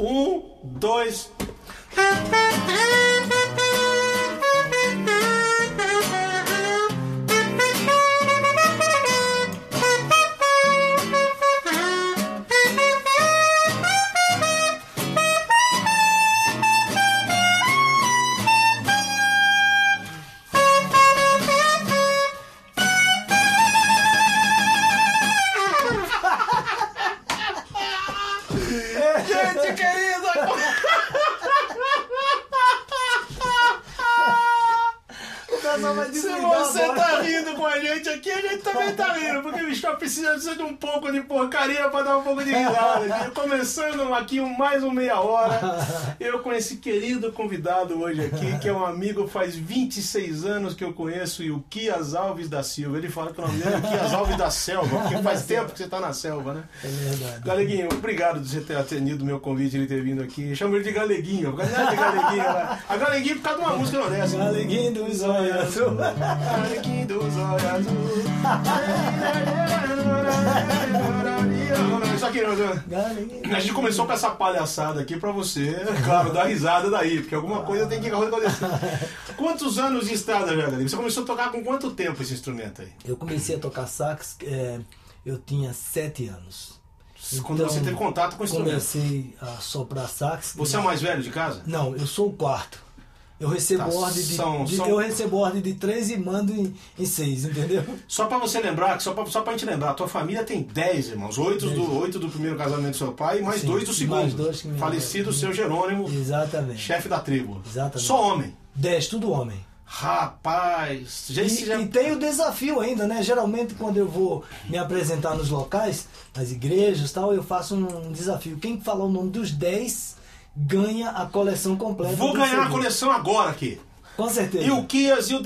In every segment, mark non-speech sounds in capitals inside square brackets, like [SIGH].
Um, dois. Aqui mais um meia hora, [LAUGHS] eu com esse querido convidado hoje aqui, que é um amigo faz 26 anos que eu conheço, e o Kias Alves da Silva. Ele fala que o nome dele é Kias Alves da Selva, porque [LAUGHS] faz tempo que você tá na selva, né? É verdade. Galeguinho, obrigado de você ter atendido o meu convite e ter vindo aqui. Chamo ele de Galeguinho. É de Galeguinho, né? A Galeguinho por causa de uma música não dessa. Galeguinho dos olhos azul. [LAUGHS] Galeguinho dos olhos azul. Isso aqui, não. A gente começou com essa palhaçada aqui pra você, claro, dar risada daí, porque alguma coisa tem que acontecer. Quantos anos de estrada já? Você começou a tocar com quanto tempo esse instrumento aí? Eu comecei a tocar sax, é, eu tinha sete anos. Quando Então, você teve contato com o instrumento. Comecei a soprar sax. Você é o mais velho de casa? Não, eu sou o quarto. Eu recebo Tá, ordem de, são- de- são- eu recebo ordem de três e mando em, em seis, entendeu? Só pra você lembrar, só pra, só pra gente lembrar, a tua família tem 10 irmãos, oito do, oito do primeiro casamento do seu pai e mais Sim, dois do segundo. mais dois Falecido seu Jerônimo, Exatamente. chefe da tribo. Exatamente. Só homem. Dez, tudo homem. Rapaz, já, E, já... e tem o desafio ainda, né? Geralmente quando eu vou me apresentar nos locais, nas igrejas e tal, eu faço um desafio. Quem falar o nome dos 10 ganha a coleção completa. Vou ganhar a CD. coleção agora aqui. Com certeza. E o Kias, e o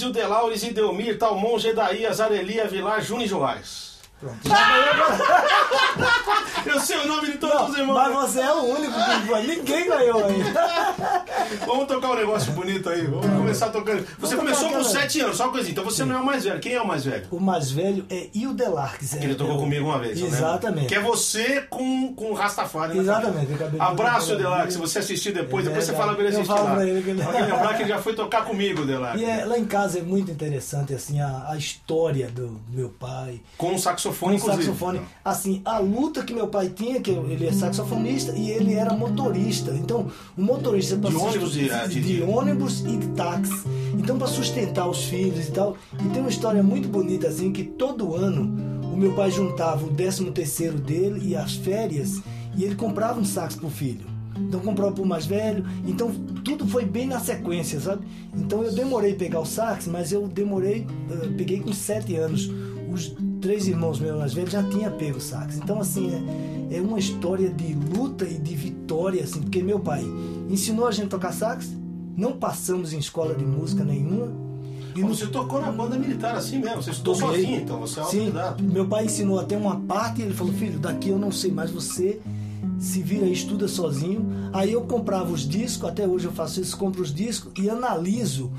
e o Delaures, e Delmir, Talmon, Gedaías, Arelia, Vilar, Júnior e Joás. Pronto. [LAUGHS] Eu sei o nome de todos os Não, irmãos. mas você é o único que ganhou. Ninguém ganhou ainda. [LAUGHS] Vamos tocar um negócio bonito aí. Vamos começar tocando. Você Vamos começou com aquela- 7 anos, só uma coisinha. Então você não é o mais velho. Quem é o mais velho? O mais velho é Hilda Larques. Que ele tocou comigo uma vez. eu lembro. Exatamente. Que é você com, com o Rastafari. né? Exatamente, eu Abraço, ele. Se você assistir depois, É depois você fala pra ele Eu assistir falo lá. pra ele que ele- Pra lembrar que ele já foi tocar comigo, Delac. E é, lá em casa é muito interessante assim a, a história do meu pai. Com um saxofone, Com inclusive. saxofone. Assim, a luta que meu pai tinha, que ele é saxofonista e ele era motorista. Então, o motorista De ônibus e- ah, de- de ônibus e de táxi. Então, para sustentar os filhos e tal. E tem uma história muito bonita assim que todo ano o meu pai juntava o 13 terceiro dele e as férias e ele comprava um sax pro filho. Então comprava pro mais velho. Então tudo foi bem na sequência, sabe? Então eu demorei a pegar o sax, mas eu demorei, eh, peguei com sete anos. Os três irmãos meus mais velhos já tinham pego sax. Então assim, é, é uma história de luta e de vitória, assim, porque meu pai ensinou a gente a tocar sax, não passamos em escola de música nenhuma. E no- Você tocou na banda militar assim mesmo. Você estudou Toquei. sozinho, então você é Sim, autodidata. meu pai ensinou até uma parte e ele falou, filho, daqui eu não sei mais, você se vira e estuda sozinho. Aí eu comprava os discos, até hoje eu faço isso, compro os discos e analiso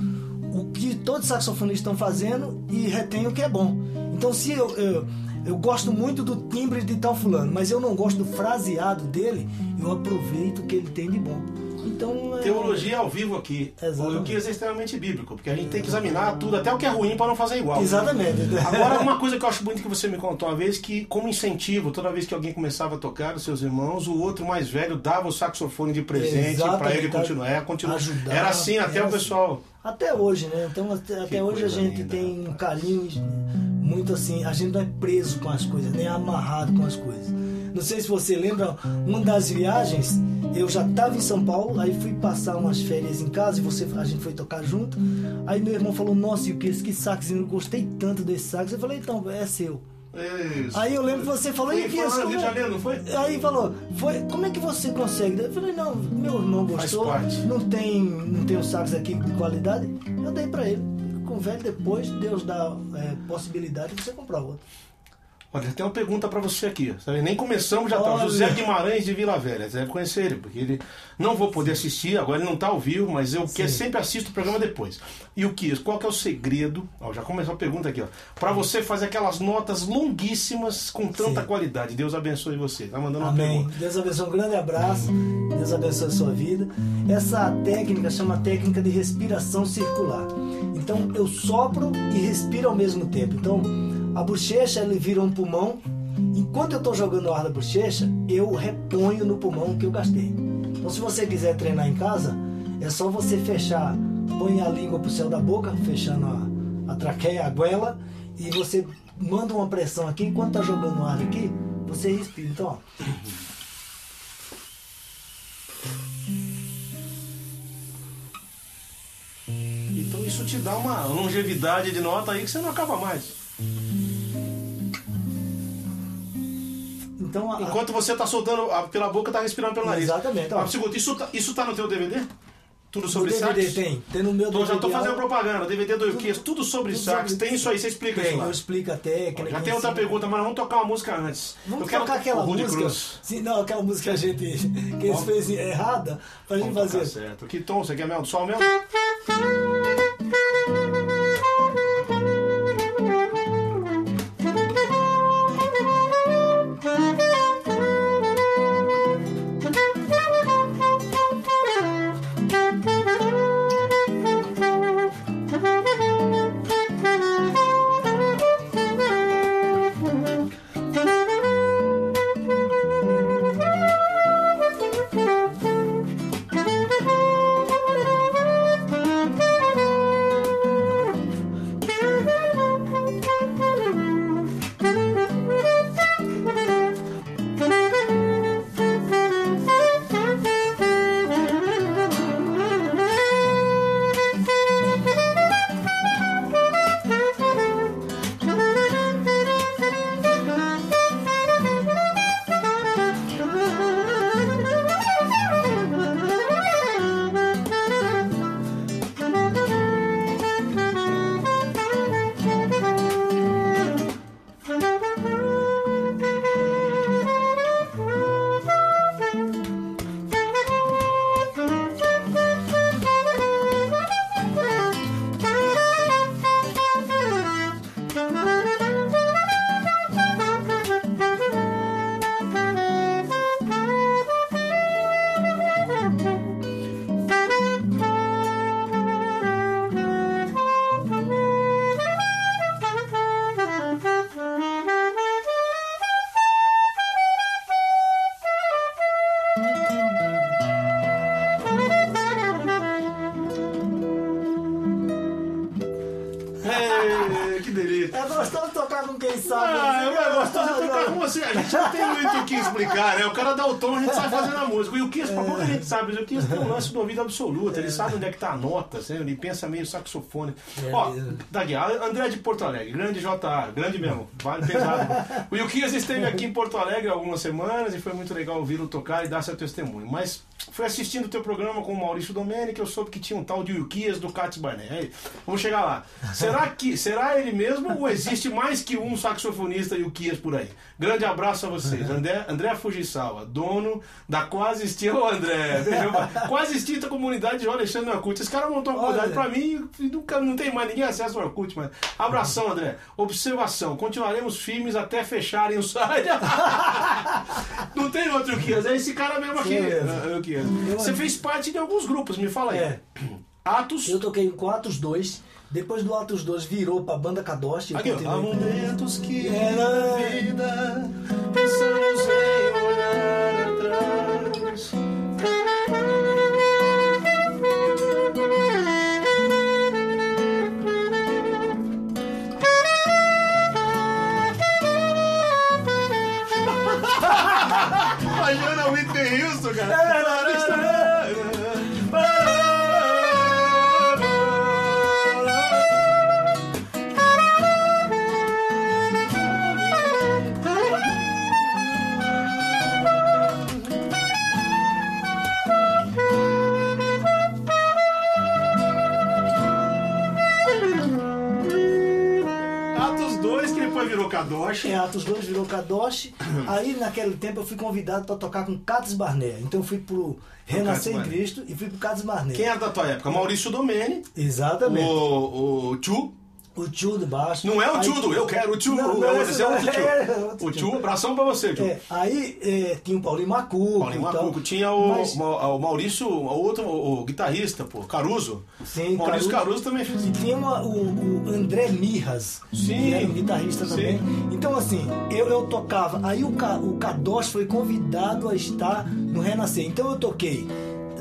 o que todos os saxofonistas estão fazendo e retenho o que é bom. Então se eu, eu, eu gosto muito do timbre de tal fulano, mas eu não gosto do fraseado dele, eu aproveito o que ele tem de bom. Então, é- Teologia ao vivo aqui. Exatamente. O que é extremamente bíblico, porque a gente tem que examinar tudo, até o que é ruim, para não fazer igual. Exatamente. Agora, [LAUGHS] uma coisa que eu acho bonito que você me contou uma vez, que como incentivo, toda vez que alguém começava a tocar, os seus irmãos, o outro mais velho dava o saxofone de presente para ele continuar. É, continua. ajudar, Era assim até era o assim. pessoal. Até hoje, né? Então até, até hoje a gente linda, tem um carinho muito assim, a gente não é preso com as coisas, nem amarrado com as coisas. Não sei se você lembra, uma das viagens, eu já estava em São Paulo, aí fui passar umas férias em casa e você, a gente foi tocar junto. Aí meu irmão falou, nossa, e o que esse sax? Eu gostei tanto desse sax. Eu falei, então, é seu. Isso. Aí eu lembro que você falou, Foi, e Rio de Janeiro, não foi? Aí falou, foi, como é que você consegue? Eu falei, não, meu irmão gostou, não tem, não tem um sax aqui de qualidade, eu dei pra ele. Com o velho depois, Deus dá é, possibilidade de você comprar outro. Olha, tem uma pergunta para você aqui. Sabe? Nem começamos, já tá. José Guimarães de Vila Velha. Você deve conhecer ele, porque ele não vou poder assistir, agora ele não tá ao vivo, mas eu que sempre assisto o programa depois. E o que? Qual que é o segredo? Ó, já começou a pergunta aqui, ó. Para você fazer aquelas notas longuíssimas com tanta Sim. qualidade. Deus abençoe você. Tá mandando uma Amém. pergunta. Deus abençoe. Um grande abraço. Deus abençoe a sua vida. Essa técnica chama técnica de respiração circular. Então eu sopro e respiro ao mesmo tempo. Então a bochecha ele vira um pulmão. Enquanto eu estou jogando o ar da bochecha, eu reponho no pulmão que eu gastei. Então se você quiser treinar em casa, é só você fechar, põe a língua pro céu da boca, fechando a, a traqueia, a goela, e você manda uma pressão aqui, enquanto tá jogando o ar aqui, você respira. Então, ó. Isso te dá uma longevidade de nota aí que você não acaba mais. Então, a, Enquanto você tá soltando a- pela boca, tá respirando pelo nariz. Exatamente, segundo, isso tá, isso tá no teu DVD? Tudo no sobre DVD sax? tem. Tem no meu Então DVD. já tô fazendo ó, propaganda, DVD do Euquias, tudo sobre tudo sax. sobre- Tem isso aí, você explica Tem, isso lá. eu explico a técnica. Já tem outra ensino. pergunta, mas vamos tocar uma música antes. Vamos eu quero tocar aquela música. Cruz. Sim, não, aquela música que a gente que eles fez errada pra gente Vamos tocar fazer. certo. Que tom? Você quer mel do sol mesmo? [LAUGHS] você. A gente não tem muito o que explicar, né? O cara dá o tom, a gente sai fazendo a música. E o Kiss, pra pouco a gente sabe, o Kiss tem um lance do ouvido absoluto. Ele sabe onde é que tá a nota, assim, ele pensa meio saxofone. É Ó. Daqui, André de Porto Alegre, grande JA, grande mesmo, vale pesado. O Yukias esteve aqui em Porto Alegre algumas semanas e foi muito legal ouvi-lo tocar e dar seu testemunho. Mas foi assistindo o teu programa com o Maurício que eu soube que tinha um tal de Yukias do Cats Barnet. Aí, Vamos chegar lá. Será que será ele mesmo ou existe mais que um saxofonista Yukias por aí? Grande abraço a vocês. André, André Fujisawa, dono da quase extinta. Ô André, quase extinta comunidade de Alexandre Orkut. Esse cara montou uma comunidade pra mim e nunca, não tem mais ninguém acesso ao Orkut, mas. Abração, André. Observação: continuaremos firmes até fecharem o site. [LAUGHS] não tem outro Yukias, é esse cara mesmo aqui. Sim, mesmo. Você fez parte de alguns grupos, me fala aí. É. [CLEARS THROAT] Atos. Eu toquei com Atos 2. Depois do Atos 2 virou pra banda Kadosh. Aqui, Há momentos que É, na vida pensamos em Kadoshi. É, Atos 2 virou Kadoshi. [CLEARS THROAT] Aí naquele tempo eu fui convidado para tocar com Cates Barnett. Então eu fui pro Renascer em Cristo e fui pro Cates Barnett. Quem era da tua época? Maurício Domene. Exatamente. O, o Tchu. O tio de baixo. Não é o tio do eu quero o tio. Não, Não, esse é [LAUGHS] outro tio. é outro o tio. tio, abração pra você, tio. É, aí é, tinha o Paulinho Macuco. Paulinho e tal. Macuco. Tinha o, Mas- Ma- o Maurício, o outro, o, o guitarrista, pô, Caruso. Sim, Maurício Caruso. Caruso também fez. E tinha uma- o, o André Mirras, Sim. que era um guitarrista Sim. também. Então, assim, eu, eu tocava. Aí o, o Kadosh foi convidado a estar no Renascer. Então eu toquei.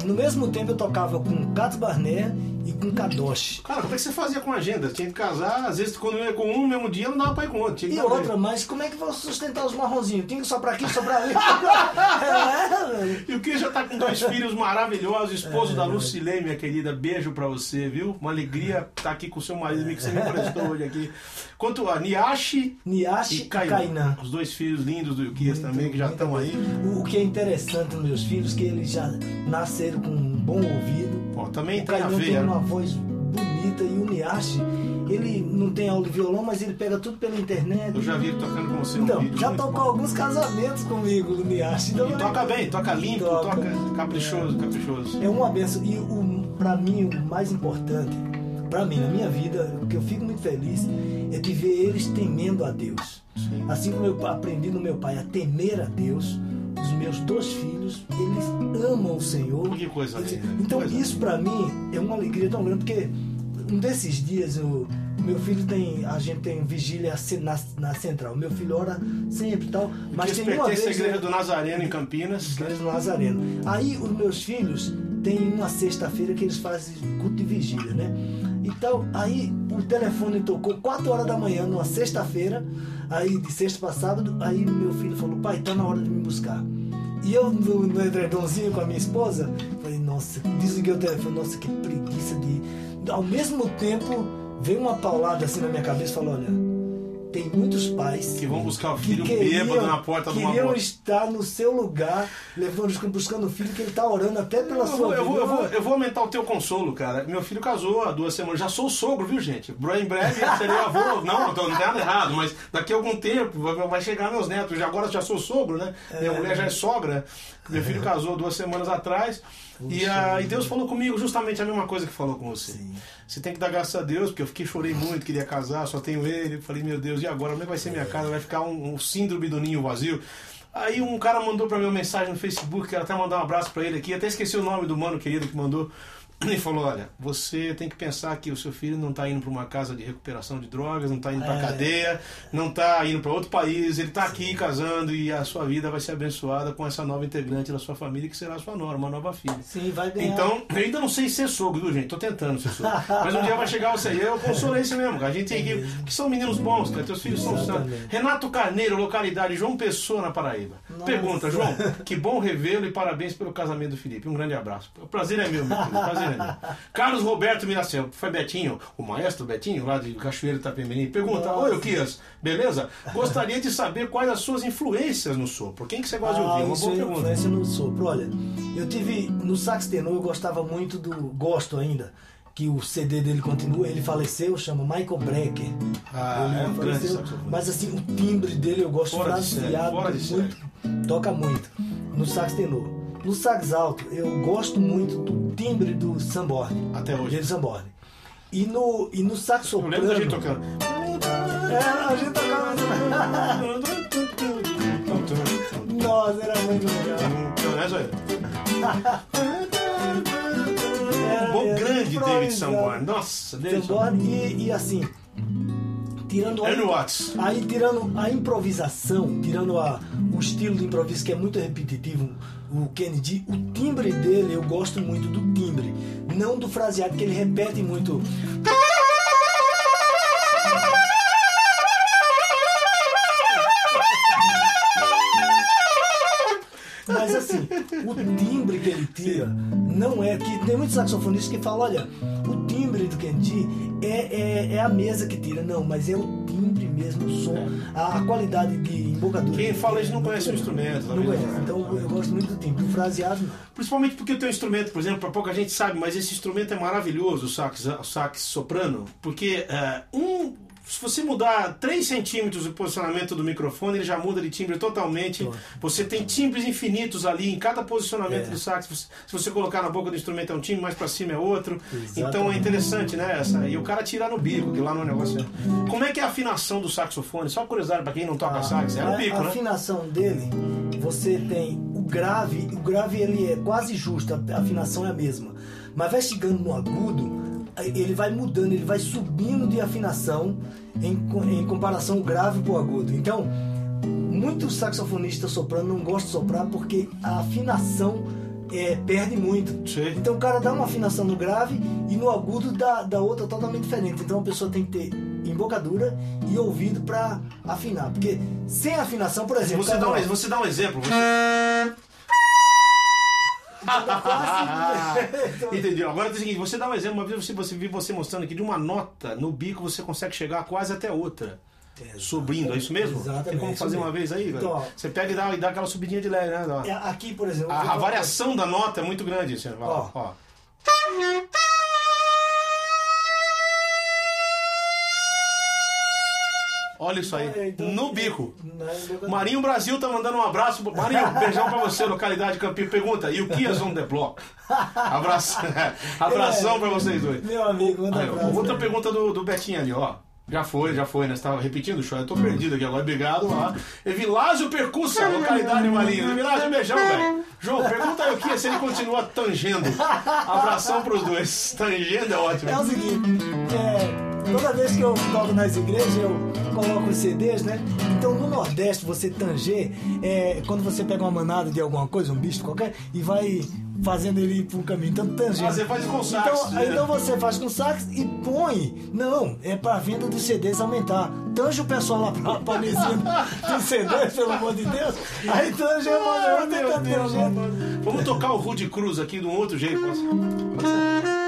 No mesmo tempo eu tocava com Cates Barnett e com Kadosh. Cara, como é que você fazia com a agenda? Tinha que casar, às vezes quando eu ia com um no mesmo dia, não dava pra ir com outro. E outra, mas como é que vou sustentar os marronzinhos? Tinha que soprar aqui, soprar ali. [LAUGHS] é. E o que já tá com dois filhos maravilhosos, esposo É. da Lucilei, minha querida. Beijo pra você, viu? Uma alegria estar aqui com o seu marido, que você me emprestou hoje aqui. Quanto a Niashi Niashi e Kainan. Kainan. Os dois filhos lindos do Yukias também, que já estão aí. O que é interessante nos meus filhos que eles já nasceram com bom ouvido. Pô, também O tem a ver. tem né? uma voz bonita e o Niashi, ele não tem aula de violão, mas ele pega tudo pela internet. Eu já vi ele tocando com você Então, vídeo. já tocou bom. alguns casamentos comigo, o Niashi. Então, E toca bem, toca limpo, Toca. toca, caprichoso, caprichoso. É uma benção. E o, pra mim, o mais importante, pra mim, na minha vida, o que eu fico muito feliz, é de ver eles temendo a Deus. Sim. Assim como eu aprendi no meu pai a temer a Deus, os meus dois filhos, eles amam o Senhor. Que coisa linda. Então Coisa isso pra mim é uma alegria tão grande, porque um desses dias eu, meu filho tem, a gente tem vigília na, na central. Meu filho ora sempre e tal, mas tem uma pertence à vez... igreja do Nazareno em Campinas. Igreja do Nazareno. Aí os meus filhos têm uma sexta-feira que eles fazem culto de vigília, né? Então, aí o telefone tocou 4 horas da manhã, numa sexta-feira, aí de sexta para sábado, aí meu filho falou, pai, tá na hora de me buscar. E eu no, no edredomzinho com a minha esposa, falei, nossa, desliguei o telefone, nossa, que preguiça de. Ao mesmo tempo, veio uma paulada assim na minha cabeça e falou, olha, tem muitos pais Que vão buscar o que filho queriam, bêbado na porta de uma queriam moto. estar no seu lugar, levando, buscando o filho que ele está orando até pela Eu sua vou, eu, vou, vida. eu, vou, eu vou aumentar o teu consolo, cara. Meu filho casou há duas semanas. Já sou sogro, viu, gente? Em breve serei avô. [LAUGHS] Não, não tem nada errado, mas daqui a algum tempo vai, chegar meus netos. Já agora já sou sogro, né? Minha mulher já é sogra. Meu filho casou duas semanas atrás. E, ah, e Deus falou comigo justamente a mesma coisa que falou com você. Sim. Você tem que dar graças a Deus, porque eu fiquei, chorei muito, queria casar, só tenho ele. Falei, meu Deus, e agora? Como é que vai ser minha casa? Vai ficar um, um síndrome do ninho vazio. Aí um cara mandou pra mim uma mensagem no Facebook, quero até mandar um abraço pra ele aqui, até esqueci o nome do mano querido que mandou. Ele falou, olha, você tem que pensar que o seu filho não está indo para uma casa de recuperação de drogas, não está indo para É. cadeia, não está indo para outro país, ele está aqui casando e a sua vida vai ser abençoada com essa nova integrante da sua família, que será a sua nora, uma nova filha. Sim, vai ganhar. Então, eu ainda não sei ser sogro, viu, gente? Tô tentando ser sogro. Mas um dia vai chegar você. Eu consolei isso mesmo, cara. A gente tem que. Que são meninos bons, cara. Teus filhos são santos. Exatamente. Renato Carneiro, localidade João Pessoa, na Paraíba. Nossa. Pergunta, João, que bom revê-lo e parabéns pelo casamento do Felipe. Um grande abraço. O prazer é meu, meu filho. O prazer é. Carlos Roberto Miracel, foi Betinho, o maestro Betinho, lá de Cachoeiro Itapemirim. Pergunta, Nossa. oi, Uquias, beleza? Gostaria de saber quais as suas influências no sopro. Quem que você gosta de Ah, ouvir? Uma isso boa é pergunta. influência no sopro. Olha, eu tive no sax tenor, eu gostava muito do. Gosto ainda. Que o CD dele continua, ele faleceu, chama Michael Brecker. Ah, Ele é um faleceu. Mas assim, o timbre dele eu gosto Fora de série, fraseado, fora de muito, toca muito. No sax tenor. No sax alto, eu gosto muito do timbre do Samborne. Até hoje. Dele Samborne. E no, e no sax Eu soprano. lembro da gente tocando. É, a gente tocava. Nossa, era muito legal. Não é, Zóia? Um bom grande David. Sanborn. Nossa, David Sanborn. Sanborn e, e assim, tirando a, aí tirando a improvisação, tirando a, o estilo de improviso que é muito repetitivo, o Kennedy, o timbre dele, eu gosto muito do timbre, não do fraseado, que ele repete muito. Mas assim, o timbre que ele tira não é. que Tem muitos saxofonistas que falam: olha, o timbre do Kennedy é, é, é a mesa que tira. Não, mas é o timbre mesmo, o som, a, a qualidade de embocadura. Quem fala isso não conhece o instrumento. Não talvez. conhece. Então eu gosto muito do timbre. O fraseado, não. Principalmente porque o teu instrumento, por exemplo, para pouca gente sabe, mas esse instrumento é maravilhoso, o sax, o sax soprano, porque é, um se você mudar 3 centímetros o posicionamento do microfone, ele já muda de timbre totalmente. Você tem timbres infinitos ali em cada posicionamento É. do sax. Se você colocar na boca do instrumento é um timbre, mais pra cima é outro. Exatamente. Então é interessante, né? Essa. E o cara tira no bico, que lá no negócio é. Como é que é a afinação do saxofone? Só curiosidade pra quem não toca sax, é no a, bico, a né? afinação dele, você tem o grave, o grave ele é quase justo, a a afinação é a mesma. Mas vai chegando no agudo, ele vai mudando, ele vai subindo de afinação em, em comparação o grave pro agudo. Então, muitos saxofonistas soprando não gostam de soprar porque a afinação é, perde muito. Sim. Então o cara dá uma afinação no grave e no agudo dá, dá outra totalmente diferente. Então a pessoa tem que ter embocadura e ouvido para afinar. Porque sem afinação, por exemplo. Você dá, um, você dá um exemplo. Você... [LAUGHS] [LAUGHS] Entendeu? Agora é o seguinte, você dá um exemplo, uma vez você, você viu você mostrando aqui de uma nota no bico você consegue chegar quase até outra. Subindo, é isso mesmo? Exatamente, Tem como fazer uma vez aí? Então, você pega e dá, e dá aquela subidinha de leve, né? É, Aqui, por exemplo. A, a variação da nota é muito grande. Assim, ó, ó. Olha isso aí, É, então, no bico. na embocadura. Marinho Brasil tá mandando um abraço. Marinho, beijão pra você, localidade Campinho. Pergunta, e o que é on the block? Abraço, [LAUGHS] abração pra vocês dois. Meu amigo, manda Aí, abraço. outra pergunta do, do Betinho ali, ó. Já foi, já foi, né? Você tava repetindo o show. Eu tô perdido aqui agora. Obrigado lá. Evilásio Percussa, localidade Marinho. Evilásio, beijão, velho. João, pergunta aí o que é se ele continua tangendo. Abração pros dois. Tangendo é ótimo. É o seguinte, é, toda vez que eu toco nas igrejas, eu coloco os CDs, né? Então no Nordeste, você tanger, é, quando você pega uma manada de alguma coisa, um bicho qualquer, e vai fazendo ele ir pro caminho. Então tanger. Ah, você faz com sax, Então, né? então você faz com sax e põe. Não, é pra venda dos CDs aumentar. Tange o pessoal lá pra, mesinha [LAUGHS] dos CDs, pelo amor de Deus. Aí tange, Ah, tentando Deus, tanger. Vamos tocar o Rude Cruz aqui de um outro jeito. Posso? E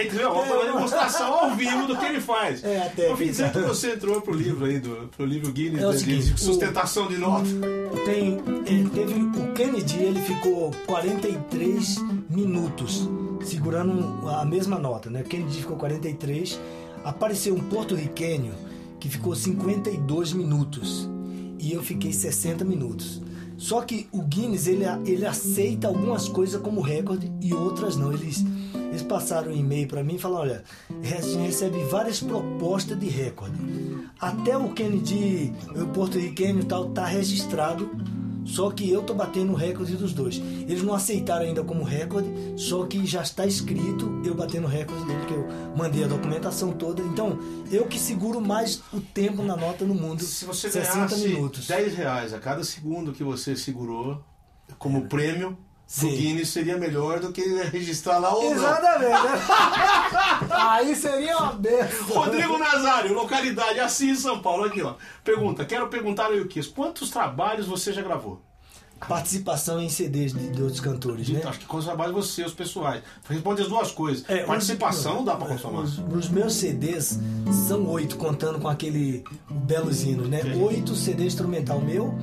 volume. É, entendeu? Uma demonstração ao vivo do que ele faz. É, a técnica. Eu dizer que você entrou pro livro aí, do, pro livro Guinness É o de- seguinte, de sustentação de nota. Tem, é, teve o Kennedy, ele ficou 43 minutos segurando a mesma nota, né? O Kennedy ficou 43. Apareceu um porto-riquenho que ficou 52 minutos e eu fiquei 60 minutos. Só que o Guinness ele, ele aceita algumas coisas como recorde e outras não. Eles, eles passaram um e-mail para mim e falaram: olha, a gente recebe várias propostas de recorde. Até o Kennedy, o porto-riquenho e tal, tá registrado. Só que eu tô batendo o recorde dos dois. Eles não aceitaram ainda como recorde, só que já está escrito eu batendo o recorde dele, que eu mandei a documentação toda. Então, eu que seguro mais o tempo na nota no mundo. Se você 60 ganhasse minutos. 10 reais a cada segundo que você segurou como prêmio do Sim. Guinness, seria melhor do que [LAUGHS] registrar lá não. Exatamente. né? [LAUGHS] Aí seria uma benção. Rodrigo Nazário, localidade Assis, São Paulo. Aqui, ó. Pergunta, quero perguntar ao Yukis, quantos trabalhos você já gravou? Participação em CDs de, de outros cantores, né? Acho que quantos trabalhos você, os pessoais. Responde as duas coisas. É, Participação os- não dá pra consumar. Os, os meus CDs são oito, contando com aquele belos hinos, né? Oito CD instrumental meu.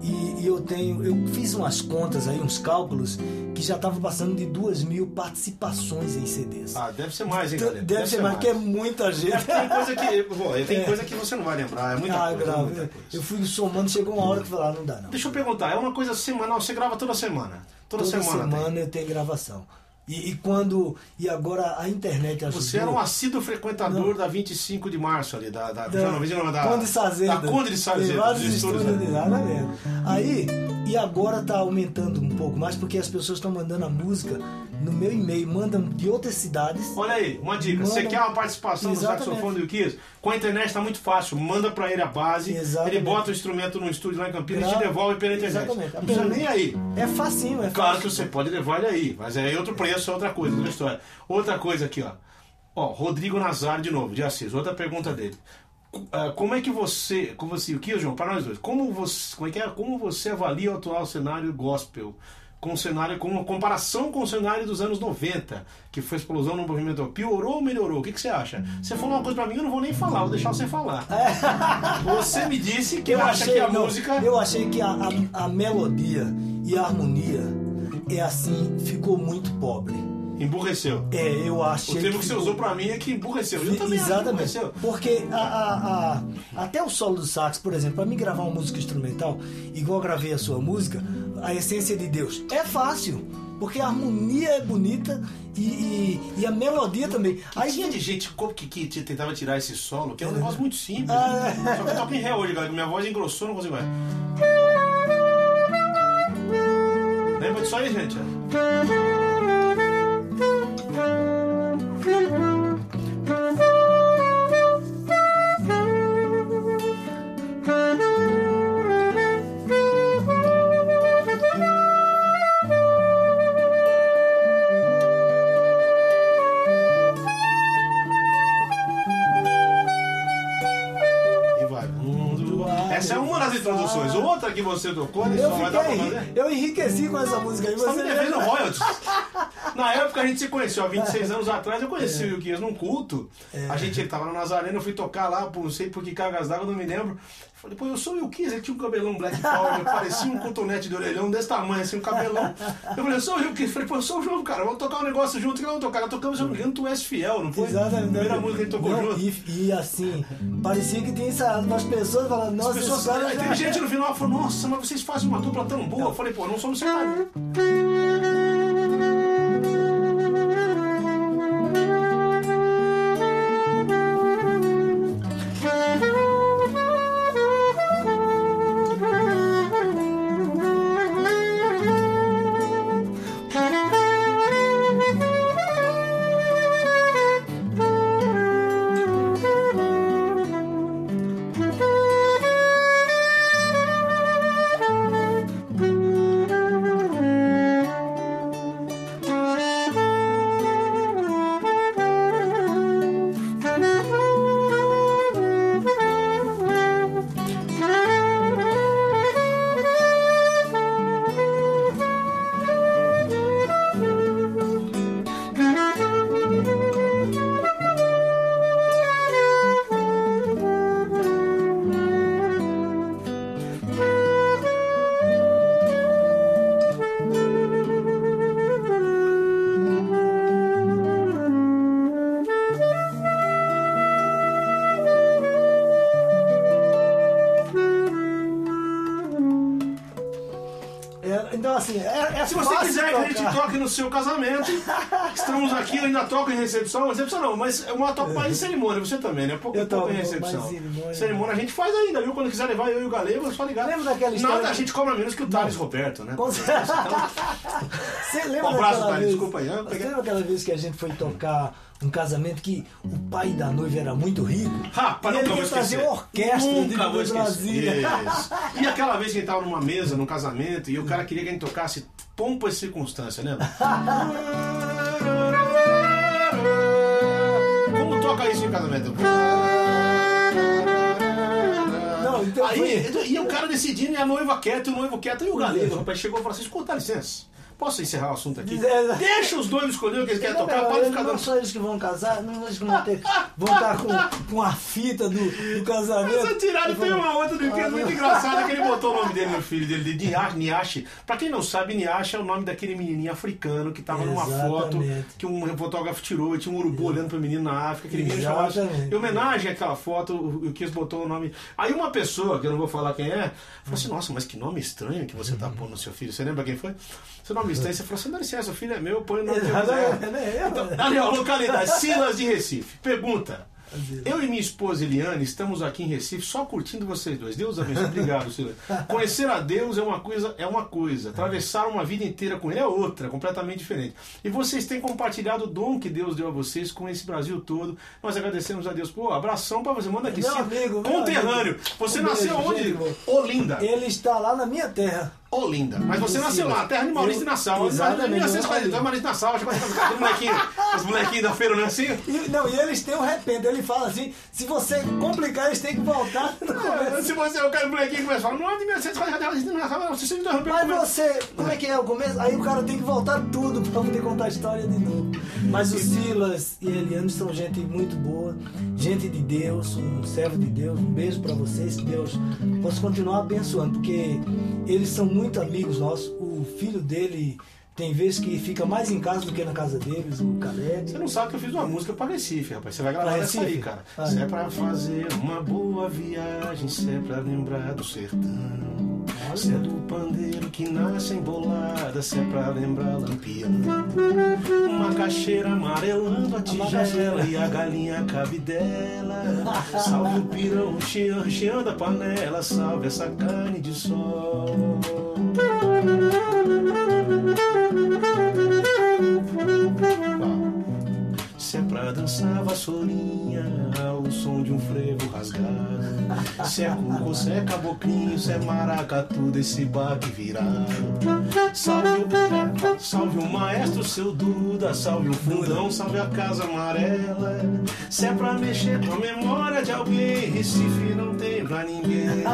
E, e eu tenho. Eu fiz umas contas aí, uns cálculos, que já tava passando de duas mil participações em CDs. Ah, deve ser mais, hein, Então, galera? deve, ser mais, porque é muita gente. Tem coisa que. [LAUGHS] Bom, tem É. coisa que você não vai lembrar. É muita Ah, coisa. é grave. muita coisa. Eu fui somando, chegou uma hora que falar, não dá não. Deixa eu perguntar, é uma coisa semanal, você grava toda semana? Toda, Toda semana. semana, tem. eu tenho gravação. E, e quando. E agora a internet ajudou. Você era um assíduo frequentador Não. da 29 de março ali, da. da, da, não, não, da Conde Sazeda. Da Conde de Sazeda. vários estúdios, né? de exatamente. Aí, e agora tá aumentando um pouco mais porque as pessoas estão mandando a música no meu e-mail, mandam de outras cidades. Olha aí, uma dica. Manda- Você quer uma participação Exatamente. do saxofone do Yukis? Com a internet tá muito fácil. Manda pra ele a base, Exatamente. ele bota o instrumento no estúdio lá em Campinas e te devolve pela internet. Exatamente. Não precisa nem aí. É facinho, é Claro que você pode levar ele aí, mas é outro preço, é outra coisa, outra história. Outra coisa aqui, ó. Ó, Rodrigo Nazar de novo, de Assis. Outra pergunta dele. Ah, Como é que você, como você, o que, João, para nós dois, como você, como é que é, como você avalia o atual cenário gospel? Com o cenário, com uma comparação com o cenário dos anos 90, que foi a explosão no movimento. Piorou ou melhorou? O que, que você acha? Você falou uma coisa pra mim, eu não vou nem falar, vou deixar você falar. Você me disse que acha que a não, música. Eu achei que a, a, a melodia e a harmonia é assim, ficou muito pobre. Emburreceu. É, eu O achei. termo que você ficou- usou pra mim é que emburreceu. Eu também acho que Exatamente. Porque a, a- a- até o solo do sax, por exemplo, para mim gravar uma música instrumental, igual eu gravei a sua música, a essência de Deus, é fácil. Porque a harmonia é bonita e, e- e a melodia também. Aí tinha de gente que, que te- tentava tirar esse solo, que é um negócio muito simples. Ah, né? Só que eu toco em ré hoje, galera. que Minha voz engrossou, não consigo mais. Lembra disso aí, gente? Você tocou, ele eu só vai dar pra fiquei, fazer. eu enriqueci com essa música aí. Você tá me Você devendo royalties. Época a gente se conheceu, há 26 anos atrás, eu conheci É. o Yukias num culto. A gente ele tava no Nazareno, eu fui tocar lá, por não sei por que cargas d'água, não me lembro. Falei, pô, eu sou o Yukias, ele tinha um cabelão black power, parecia um cotonete de orelhão desse tamanho, assim, um cabelão. Eu falei, eu sou o Yukias. Falei, pô, eu sou o João, cara, vamos tocar um negócio junto, que nós vamos tocar. Nós tocamos, se eu não me engano, Tu És Fiel, não foi? Exatamente. Primeira música que a gente tocou Não, junto. E, e assim, parecia que tinha ensaiado umas pessoas falando, nossa, As pessoas, cara já- teve gente no final falou, nossa, mas vocês fazem uma dupla tão boa. Eu falei, pô, não somos sertanejos. Se você quiser que a gente tocar. toque no seu casamento, estamos aqui, eu ainda toco em recepção. Recepção não, mas é uma toco mais em cerimônia, você também, né? Pouco Eu em recepção. cerimônia. Cerimônia a gente faz ainda, viu? Quando quiser levar eu e o Galego, é só ligar. Lembra daquela história Nada, a que- gente cobra menos que o Thales Roberto, né? Com certeza. Você lembra Um abraço, Thales, vez? desculpa aí, né? Você lembra aquela vez que a gente foi tocar um casamento que o pai da noiva era muito rico? Rapaz, e ele nunca vou trazer orquestra de, Nunca vou esquecer. Brasília. [LAUGHS] Isso. E aquela vez que a gente tava numa mesa, num casamento, e o cara queria que a gente tocasse pompa e circunstância, lembra? Como toca isso em casamento? Não, então Aí, foi- e o cara decidindo, e a noiva quieta, e o noivo quieto, e o galego, o rapaz chegou e falou assim, escuta, dá licença, posso encerrar o assunto aqui? É. Deixa os noivos escolher o que eles querem tocar, pode ficar não dando... só eles que vão casar, não eles que vão ter, vão estar com, com a fita do, do casamento. Tirada Ele tem uma outra do que é muito engraçada que ele botou o nome dele no filho dele, de Niash. Niash. Pra quem não sabe, Niash é o nome daquele menininho africano que tava numa foto Exatamente. que um fotógrafo tirou e tinha um urubu olhando pro menino na África. Aquele menino. Exatamente. Em homenagem àquela foto, o o Kiss botou o nome. Aí uma pessoa, que eu não vou falar quem é, falou assim: Nossa, mas que nome estranho que você tá pondo no seu filho. Você lembra quem foi? Seu nome Você falou assim: Dá licença, o filho é meu, põe o nome né? Então, ali, ó, localidade, [LAUGHS] Silas de Recife. Pergunta. Eu e minha esposa Eliane estamos aqui em Recife só curtindo vocês dois. Deus abençoe. [LAUGHS] Obrigado, Silas. Conhecer a Deus é uma coisa, é uma coisa. Atravessar uma vida inteira com Ele é outra, completamente diferente. E vocês têm compartilhado o dom que Deus deu a vocês com esse Brasil todo. Nós agradecemos a Deus. Pô, abração pra você. Manda aqui. Meu amigo, meu conterrâneo. amigo. Você Um nasceu beijo, onde? gente. Olinda. Ele está lá na minha terra. Olinda. Mas você nasceu lá, terra de Maurício Eu- Nassau. Exatamente, Imagina vocês eu- fazem então, Maurício Nassau, já começa a ficar molequinho, os molequinhos da feira, não é assim? E, não, e eles têm um repente. Ele fala assim: se você complicar, eles têm que voltar começo. Se você, o cara o molequinho começa a falar, não, de 1940, você me interrompeu. Mas é- você, como é que é o começo? Aí o cara tem que voltar tudo pra poder contar a história de novo. Mas o Silas e a Eliane são gente muito boa, gente de Deus, um servo de Deus. Um beijo pra vocês, que Deus possa continuar abençoando, porque eles são muito amigos nossos. O filho dele tem vezes que fica mais em casa do que na casa deles, o Caleb. Você não sabe que eu fiz uma música pra Recife, rapaz. Você vai gravar Pra essa aí, cara. Ah. Se é pra fazer uma boa viagem, se é pra lembrar do sertão. Se é do pandeiro que nasce embolada, se é pra lembrar lampião. Uma caixeira amarelando a tigela e a galinha cabe dela. [LAUGHS] Salve o pirão, chiando, chiando a panela, salve essa carne de sol. Wow. Se pra dançar vassourinha ao som de um frevo rasgado. Se é cuco, se é caboclinho, se é maracatu desse baque virado. Salve o, salve o maestro, seu Duda, salve o fundão, salve a casa amarela. Se é pra mexer com a memória de alguém, Recife não tem pra ninguém.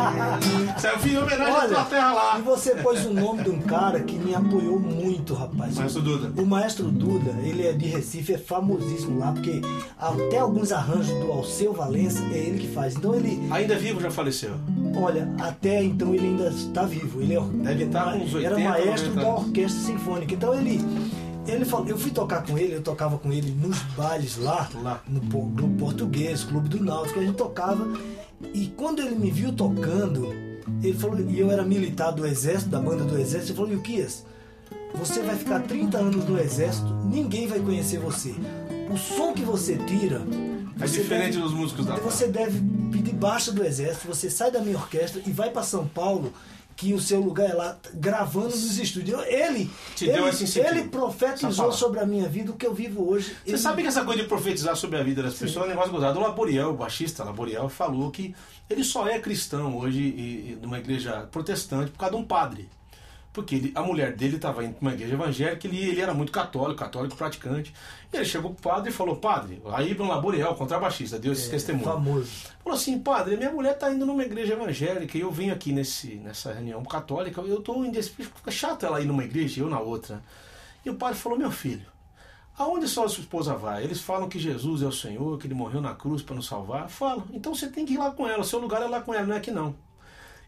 Se é em homenagem à tua terra e lá. você pôs o nome de um cara que me apoiou muito, rapaz. Maestro Duda. O maestro Duda, ele é de Recife, é famosíssimo lá, porque até alguns arranjos do Alceu Valença é ele que faz. Então ele, Ainda vivo, já faleceu. olha, até então ele ainda está vivo. Ele é, Deve estar com uns 80, era maestro 90 da orquestra sinfônica. Então ele, ele falou, eu fui tocar com ele, eu tocava com ele nos bailes lá, Lá. no Clube Português, Clube do Náutico, a gente tocava. E quando ele me viu tocando, ele falou, e eu era militar do exército, da banda do exército, ele falou, Yukias, você vai ficar 30 anos no exército, ninguém vai conhecer você. O som que você tira. É você diferente deve- dos músicos da Você deve pedir baixa do exército, você sai da minha orquestra e vai para São Paulo, que o seu lugar é lá, gravando nos estúdios. Ele, Te ele, ele profetizou sobre a minha vida o que eu vivo hoje. Você Ele- sabe que essa coisa de profetizar sobre a vida das pessoas é um negócio gozado. O Laboriel, o baixista Laboriel, falou que ele só é cristão hoje e, e numa igreja protestante por causa de um padre. Porque ele- a mulher dele estava indo para uma igreja evangélica, ele, ele era muito católico, católico praticante. E ele chegou pro padre e falou: Padre, aí Ibn Laboriel, contrabaixista, deu esse testemunho. famoso. Falou assim, padre, minha mulher tá indo numa igreja evangélica e eu venho aqui nesse, nessa reunião católica, eu tô indeciso, fica chato ela ir numa igreja e eu na outra. E o padre falou, meu filho, aonde só a sua esposa vai? Eles falam que Jesus é o Senhor, que ele morreu na cruz para nos salvar. Falam, então você tem que ir lá com ela, o seu lugar é lá com ela, não é aqui não.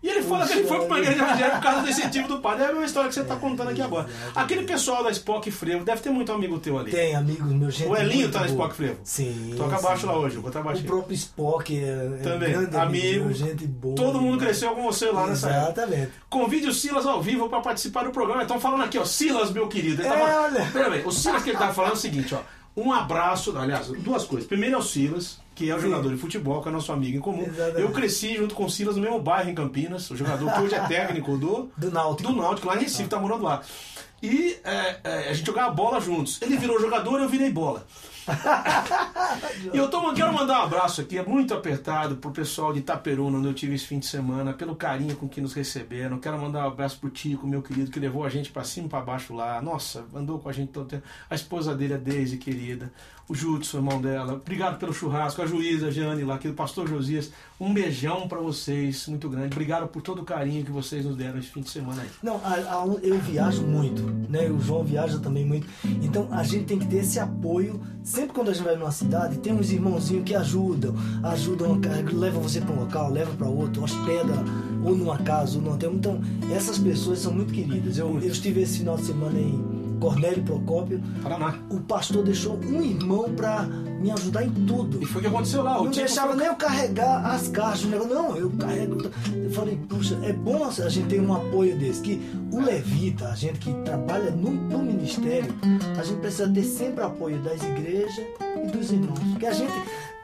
E ele fala que ele foi uma igreja evangélica por causa do incentivo do padre. É a mesma história que você está contando aqui agora. Aquele pessoal da Spock Frevo, deve ter muito amigo teu ali. Tem amigos meus, gente. O Elinho tá na. Spock Frevo? Sim. Toca baixo lá hoje, vou botar O próprio Spock é, é Também, grande amigo. meu, gente boa. Todo mundo cresceu com você lá nessa época. Exatamente. Convide o Silas ao vivo para participar do programa. Estão falando aqui, ó, Silas, meu querido. Ele É, tava... olha. Pera aí, o Silas que ele tava falando é o seguinte, ó. Um abraço, aliás, duas coisas. Primeiro é o Silas, que é o jogador de futebol, que é nosso amigo em comum. Exatamente. Eu cresci junto com o Silas no mesmo bairro em Campinas, o jogador que hoje é técnico do, [LAUGHS] Do Náutico. do Náutico, lá em Recife, tá morando lá. E é, é, a gente jogava bola juntos. Ele virou jogador, eu virei bola. [LAUGHS] E eu tô, quero mandar um abraço aqui, é muito apertado pro pessoal de Itaperuna, onde eu tive esse fim de semana, pelo carinho com que nos receberam. Quero mandar um abraço pro Tico, meu querido, que levou a gente pra cima e pra baixo lá. Nossa, andou com a gente todo tempo. A esposa dele, a Deise, querida. O Judson, irmão dela. Obrigado pelo churrasco. A juíza, a Jane lá, aqui do pastor Josias. Um beijão pra vocês, muito grande. Obrigado por todo o carinho que vocês nos deram esse fim de semana aí. Não, a- a- eu viajo muito, né? O João viaja também muito. Então a gente tem que ter esse apoio. Sempre quando a gente vai numa cidade, tem uns irmãozinhos que ajudam, ajudam, levam você para um local, levam para outro, hospeda ou numa casa ou num hotel. Então essas pessoas são muito queridas. Eu, eu estive esse final de semana em Cornélio Procópio. Paraná. O pastor deixou um irmão para me ajudar em tudo. E foi o que aconteceu lá. Não Tico deixava foi- nem eu carregar as caixas. negócio. Não, eu carrego. Eu falei, puxa, é bom a gente ter um apoio desse. Que o levita, a gente que trabalha no, no ministério, a gente precisa ter sempre apoio das igrejas e dos irmãos. Porque a gente,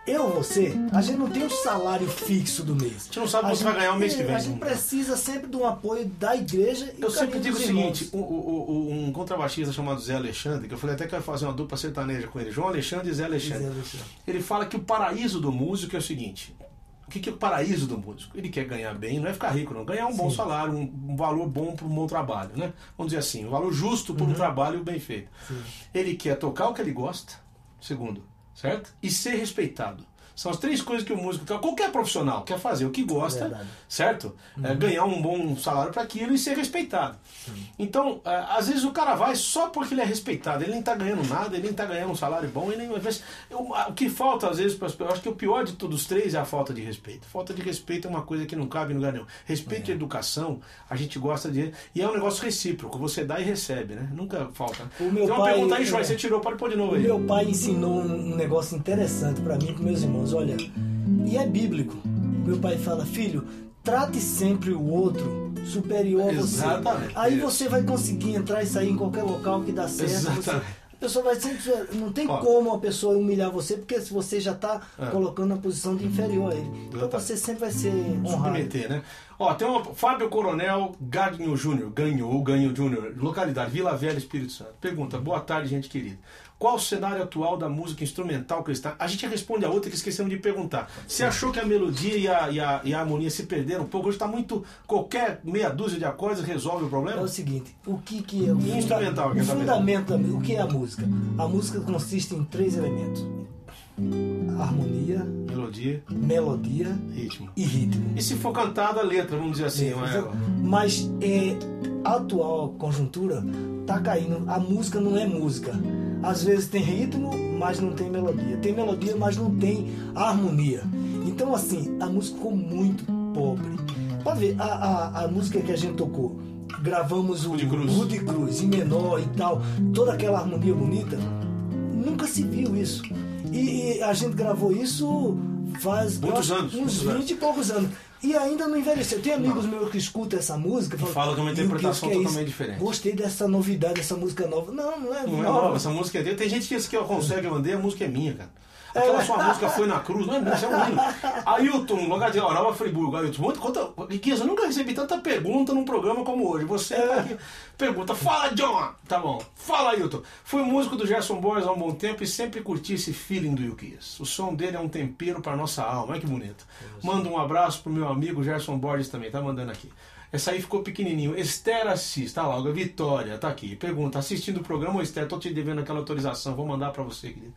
eu você, a gente não tem um salário fixo do mês. A gente não sabe quanto vai ganhar o mês que vem. A gente precisa sempre de um apoio da igreja e Eu o sempre digo o seguinte, um, contrabaixista chamado Zé Alexandre, que eu falei até que ia fazer uma dupla sertaneja com ele, João Alexandre e Zé Alexandre. Zé Alexandre. Ele fala que o paraíso do músico é o seguinte. O que que é o paraíso do músico? Ele quer ganhar bem, não é ficar rico, não. Ganhar um bom salário, um, valor bom para um bom trabalho, né? Vamos dizer assim, um valor justo por um trabalho bem feito. Ele quer tocar o que ele gosta, segundo, certo? E ser respeitado. São as três coisas que o músico quer. Qualquer profissional quer fazer o que gosta, Verdade. certo? É, ganhar um bom salário para aquilo e ser respeitado. Então, é, às vezes o cara vai só porque ele é respeitado. Ele nem tá ganhando nada, ele nem tá ganhando um salário bom. Ele nem, às vezes, eu- o que falta, às vezes, para as pessoas, acho que o pior de todos os três é a falta de respeito. Falta de respeito é uma coisa que não cabe em lugar nenhum. Respeito e educação, a gente gosta de. E é um negócio recíproco, você dá e recebe, né? Nunca falta. O meu Tem uma pai- pergunta aí, Joy, é. você tirou, pode pôr de novo aí. meu pai ensinou um um negócio interessante para mim e para meus irmãos. Olha, e é bíblico. Meu pai fala, filho, trate sempre o outro superior a você. Exatamente. Aí você vai conseguir entrar e sair em qualquer local que dá certo. Exatamente. a pessoa vai sempre. Não tem como a pessoa humilhar você, porque se você já está É. colocando na posição de inferior a ele. Então você sempre vai ser honrado. submeter, né? Ó, tem uma Fábio Coronel Gagno Júnior, ganhou, ganhou Júnior, localidade Vila Velha, Espírito Santo. Pergunta, boa tarde, gente querida. Qual o cenário atual da música instrumental cristã? A gente responde a outra que esquecemos de perguntar. Você achou que a melodia e a, e a, e a harmonia se perderam um pouco? Hoje está muito. Qualquer meia dúzia de acordes resolve o É problema? o seguinte, o que, que é o, instrumental, funda- quer o fundamento da o que é a música? A música consiste em três elementos: harmonia, Melodia, melodia ritmo. e ritmo. E se for cantada a letra, vamos dizer assim, não é? Mas é, a atual conjuntura tá caindo. A música não é música. Às vezes tem ritmo, mas não tem melodia. Tem melodia, mas não tem harmonia. Então assim, a música ficou muito pobre. Pode ver, a, a, a música que a gente tocou, gravamos o Rude Cruz. Rude Cruz em menor e tal, toda aquela harmonia bonita, nunca se viu isso. E, e a gente gravou isso faz Muitos eu anos, uns muitos 20 anos. e poucos anos. E ainda não envelheceu. Tem amigos meus que escutam essa música falam, falam que é uma "E interpretação que é totalmente diferente." Gostei dessa novidade, dessa música nova. Não, não é Não é nova. nova, essa música é dele. Tem gente que diz que eu consegue vender, a música é minha, cara. Aquela sua música foi na cruz, não é isso é um hino. Ailton, lugar de Europa, Friburgo. Ailton, muito, conta, Riqueza, eu nunca recebi tanta pergunta num programa como hoje. Você tá aqui, pergunta, fala John! Tá bom, fala Ailton. Fui músico do Gerson Boys há um bom tempo e sempre curti esse feeling do Yukias. O som dele é um tempero para nossa alma, olha que bonito. Manda um abraço pro meu amigo Gerson Borges também, tá mandando aqui. Essa aí ficou pequenininho. Esther Assis, tá lá, Vitória, tá aqui. Pergunta, assistindo o programa, Esther, tô te devendo aquela autorização, vou mandar pra você, querido.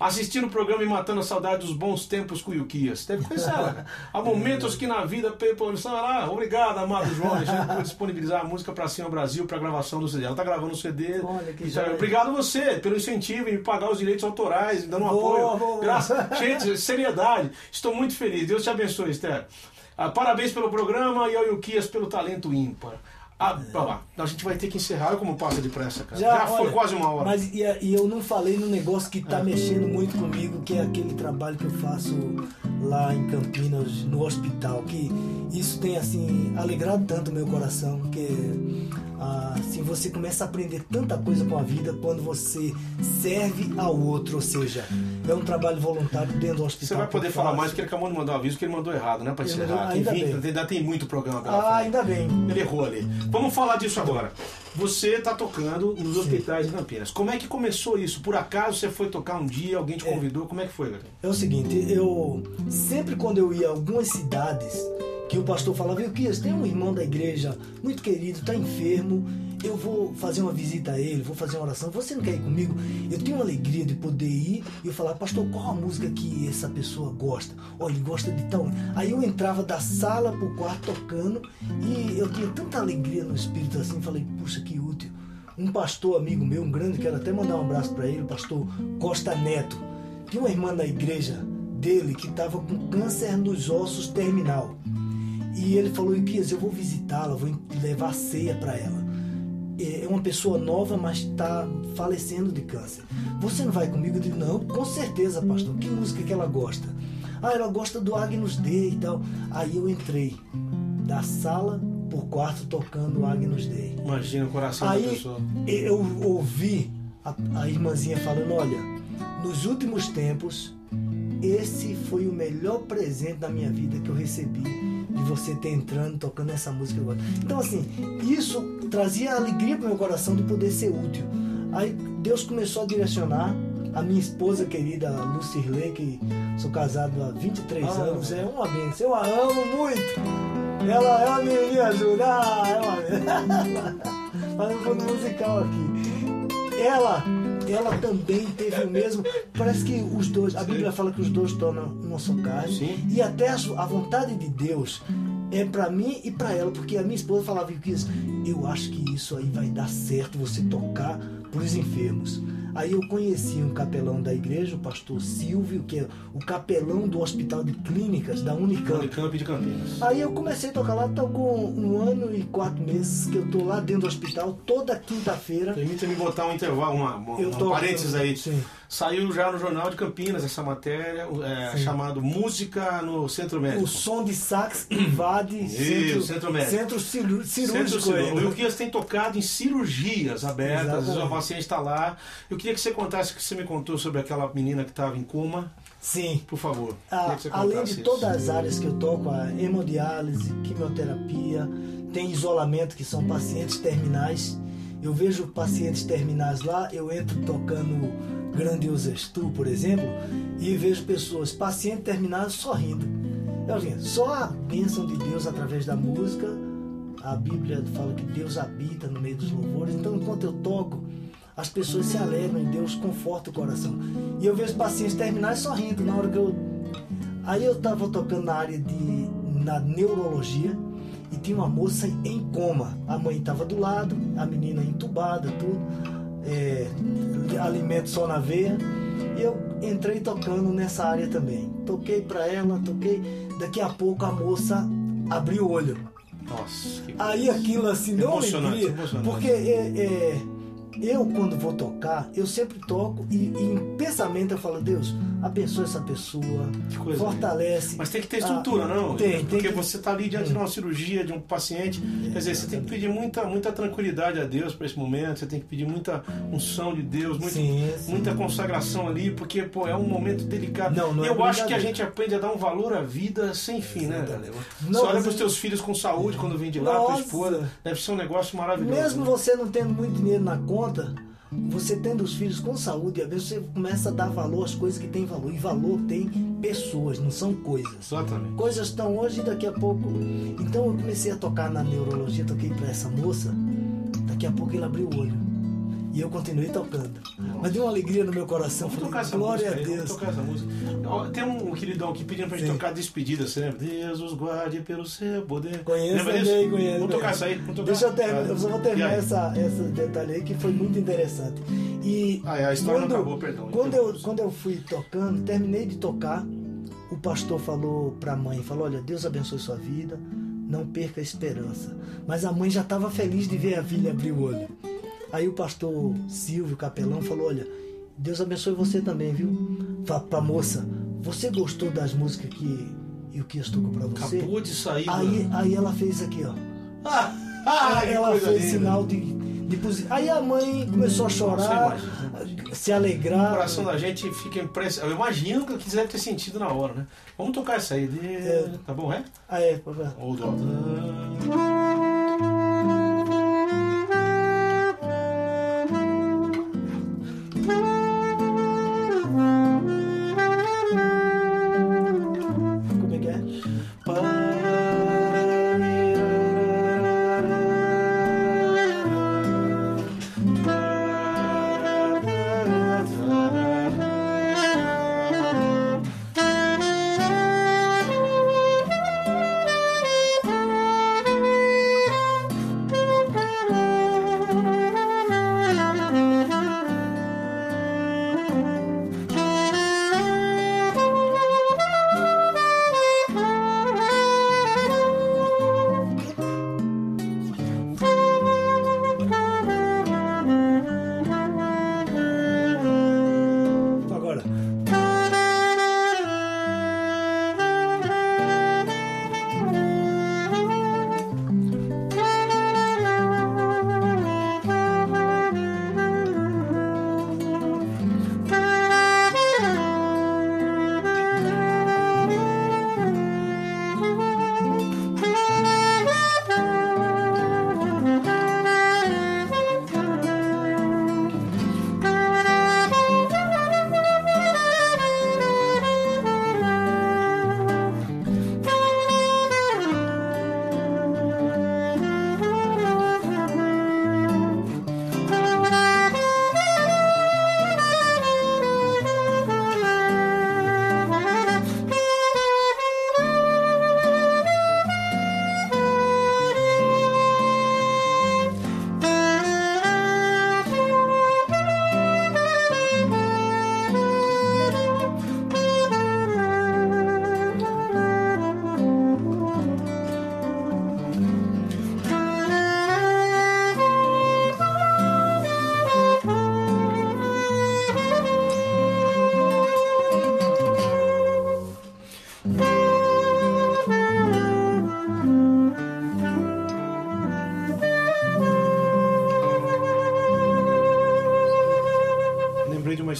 Assistindo o programa e matando a saudade dos bons tempos com o Yukias. Deve conhecer ela. cara. Há momentos que na vida, produção, ela, obrigado, amado João, Alexandre, por disponibilizar a música pra Cima Brasil pra gravação do CD. Ela tá gravando o CD. Olha que joia. Obrigado você pelo incentivo em me pagar os direitos autorais, dando um Boa, apoio. boa. Graças, [LAUGHS] gente, seriedade. Estou muito feliz. Deus te abençoe, Esther. Ah, parabéns pelo programa e ao Yukias pelo talento ímpar. Ah, pra lá. A gente vai ter que encerrar. Olha como passa depressa, cara. Já, foi olha, quase uma hora. Mas e, e, eu não falei no negócio que tá é. mexendo muito comigo, que é aquele trabalho que eu faço lá em Campinas, no hospital. Que isso tem, assim, alegrado tanto o meu coração, assim, você começa a aprender tanta coisa com a vida quando você serve ao outro, ou seja, é um trabalho voluntário dentro do hospital. Você vai poder falar mais, porque ele acabou de mandar um aviso que ele mandou errado, né? Pra encerrar. Ainda, tem 20, ainda tem muito programa pela Ah, ainda bem. Ele errou ali. Vamos falar disso agora. Você está tocando nos Sim. hospitais de Campinas. Como é que começou isso? Por acaso você foi tocar um dia, alguém te é. convidou? É. Como é que foi, galera? É o seguinte, eu sempre quando eu ia a algumas cidades que o pastor falava, viu, Kias, tem um irmão da igreja muito querido, está enfermo, eu vou fazer uma visita a ele, vou fazer uma oração, você não quer ir comigo? Eu tenho uma alegria de poder ir e eu falar, pastor, qual a música que essa pessoa gosta? Olha, ele gosta de tão. Aí eu entrava da sala pro quarto tocando e eu tinha tanta alegria no espírito assim, falei, puxa, que útil. Um pastor amigo meu, um grande, quero até mandar um abraço para ele, o pastor Costa Neto. Tinha uma irmã da igreja dele que estava com câncer nos ossos terminal. E ele falou: Iquias, eu vou visitá-la, vou levar ceia para ela. É uma pessoa nova, mas está falecendo de câncer. Você não vai comigo? Eu digo: Não, com certeza, pastor. Que música que ela gosta? Ah, ela gosta do Agnus Dei e tal. Aí eu entrei da sala por quarto tocando Agnus Dei. Imagina o coração Aí, da pessoa. Eu ouvi a, a irmãzinha falando: Olha, nos últimos tempos, esse foi o melhor presente da minha vida que eu recebi de você ter entrando, tocando essa música agora. Então, assim, isso trazia alegria para meu coração de poder ser útil. Aí Deus começou a direcionar a minha esposa querida, Lucirley, que sou casado há 23 ah, anos, é uma benção. Eu a amo muito. Ela, ela me, me ajuda. Ah, é uma [LAUGHS] Fazendo fundo musical aqui. Ela ela também teve o mesmo. Parece que os dois, a Bíblia fala que os dois tornam uma só carne. Sim. E até a, vontade de Deus é para mim e para ela, porque a minha esposa falava que eu acho que isso aí vai dar certo você tocar para os enfermos. Aí eu conheci um capelão da igreja, o pastor Silvio, que é o capelão do Hospital de Clínicas da Unicamp. Unicamp de Campinas. Aí eu comecei a tocar lá, tô com um ano e quatro meses que eu tô lá dentro do hospital, toda quinta-feira. Permita-me botar um intervalo, uma, uma, eu um parênteses aí. Sim. Saiu já no Jornal de Campinas essa matéria, é, chamado Música no Centro Médico. O som de sax invade Isso, centro, centro médico. Centro cirúrgico. Centro O Luquias tem tocado em cirurgias abertas, Exatamente. o paciente está lá. Eu queria que você contasse o que você me contou sobre aquela menina que estava em coma. Sim. Por favor. Ah, além de isso. todas as áreas que eu toco, a hemodiálise, quimioterapia, tem isolamento, que são pacientes terminais. Eu vejo pacientes terminais lá, eu entro tocando Grandiosas Tu, por exemplo, e vejo pessoas, pacientes terminados, sorrindo. Eu, só a bênção de Deus através da música, a Bíblia fala que Deus habita no meio dos louvores, então enquanto eu toco, as pessoas se alegram e Deus conforta o coração. E eu vejo pacientes terminais sorrindo na hora que eu. Aí eu estava tocando na área de na neurologia e tinha uma moça em coma. A mãe estava do lado, a menina entubada, tudo é, alimento só na veia. E eu entrei tocando nessa área também. Toquei para ela, toquei. Daqui a pouco a moça abriu o olho. Nossa. Aí aquilo assim, não alegria. Porque é, é, eu, quando vou tocar, eu sempre toco e, e em pensamento eu falo, Deus, abençoa essa pessoa, fortalece. Mas tem que ter estrutura, ah, não? Tem, Porque tem que... você está ali diante de uma cirurgia, de um paciente. É, quer dizer, você tem que pedir muita, muita tranquilidade a Deus para esse momento, você tem que pedir muita unção de Deus, muito, sim, sim. muita consagração ali, porque pô, é um momento delicado. Não, não é eu acho que a gente aprende a dar um valor à vida sem fim, né, galera? Você olha para os teus filhos com saúde quando vem de lá, tua esposa, deve ser um negócio maravilhoso. Mesmo né? você não tendo muito dinheiro na conta, você tendo os filhos com saúde, às vezes você começa a dar valor às coisas que têm valor. E valor tem pessoas, não são coisas. Exatamente. Coisas estão hoje e daqui a pouco. Então eu comecei a tocar na neurologia, toquei para essa moça. Daqui a pouco ele abriu o olho. E eu continuei tocando. Mas deu uma alegria no meu coração. Vamos tocar essa Glória música a Deus. Vamos tocar essa música. Tem um queridão aqui pedindo pra gente Sim. tocar despedida, você lembra? Deus os guarde pelo seu poder. Conheço lembra também, conheço. Vamos tocar isso aí. Vamos tocar. Deixa eu terminar, eu só vou terminar essa, esse detalhe aí que foi muito interessante. E ah, é, a história quando, não acabou, perdão. Quando eu, quando eu fui tocando, terminei de tocar, o pastor falou para a mãe, falou, olha, Deus abençoe sua vida, não perca a esperança. Mas a mãe já estava feliz de ver a filha abrir o olho. Aí o pastor Silvio, capelão, falou, olha, Deus abençoe você também, viu? Fala pra moça, você gostou das músicas que eu que tocou para você? Acabou de sair. Aí, aí ela fez aqui, ó. [LAUGHS] Ah, ah, ela fez linda. sinal de, de Aí a mãe começou a chorar, se alegrar. O coração da gente fica impressionado. Eu imagino que quiser ter sentido na hora, né? Vamos tocar essa aí. De... É. Tá bom, é? Ah, é. Ou do...